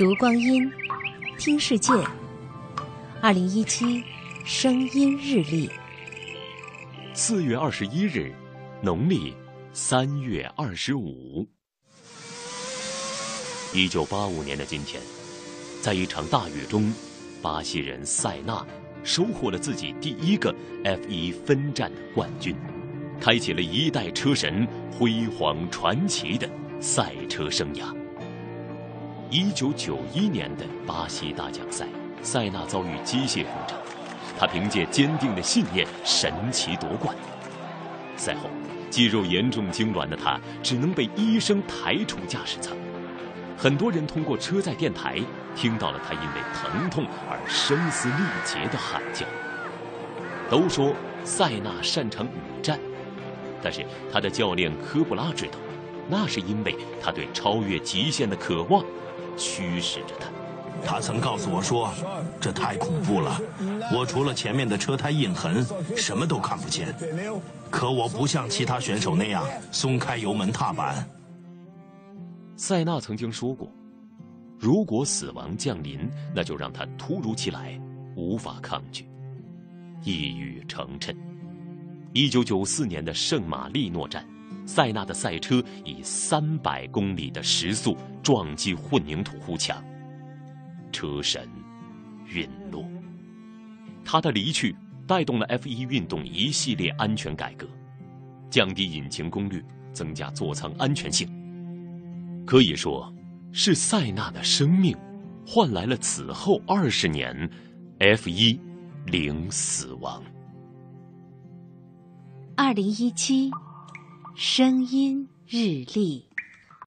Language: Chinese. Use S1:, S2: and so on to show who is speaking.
S1: 读光阴，听世界。二零一七声音日历，
S2: 四月二十一日，农历三月二十五。一九八五年的今天，在一场大雨中，巴西人塞纳收获了自己第一个 F 一分站的冠军，开启了一代车神辉煌传奇的赛车生涯。一九九一年的巴西大奖赛，塞纳遭遇机械故障，他凭借坚定的信念神奇夺冠。赛后，肌肉严重痉挛的他只能被医生抬出驾驶舱。很多人通过车载电台听到了他因为疼痛而声嘶力竭的喊叫。都说塞纳擅长雨战，但是他的教练科布拉知道，那是因为他对超越极限的渴望。驱使着他，
S3: 他曾告诉我说：“这太恐怖了，我除了前面的车胎印痕，什么都看不见。可我不像其他选手那样松开油门踏板。”
S2: 塞纳曾经说过：“如果死亡降临，那就让他突如其来，无法抗拒。”一语成谶。一九九四年的圣马力诺站。塞纳的赛车以三百公里的时速撞击混凝土护墙，车神陨落。他的离去带动了 F1 运动一系列安全改革，降低引擎功率，增加座舱安全性。可以说，是塞纳的生命换来了此后二十年 F1 零死亡。
S1: 二零一七。声音日历。